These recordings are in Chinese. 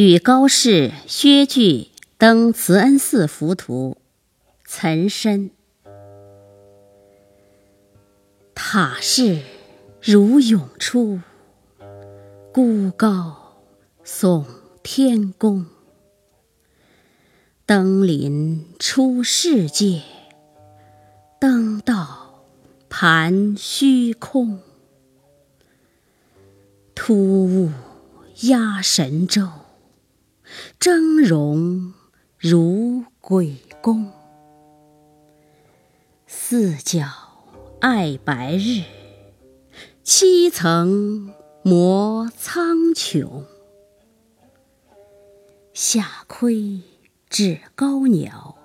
与高士、薛据登慈恩寺浮屠，岑参。塔势如涌出，孤高耸天宫。登临出世界，登道盘虚空。突兀压神州，峥嵘如鬼宫。四角爱白日，七层摩苍穹。下窥指高鸟，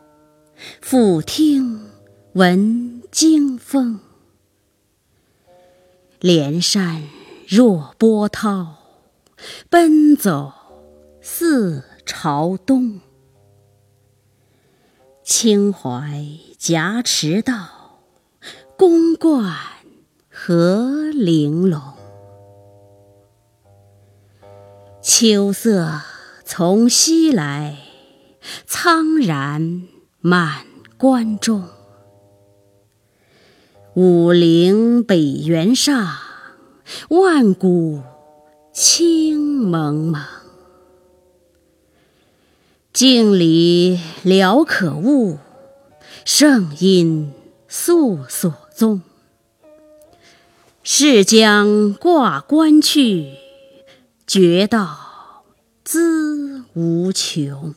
俯听闻惊风。连山若波涛，奔走四朝东。青怀夹池道，宫观何玲珑。秋色从西来，苍然满关中。五陵北原上，万古青蒙蒙。镜里了可悟，圣音诉所踪。是将挂冠去，觉道资无穷。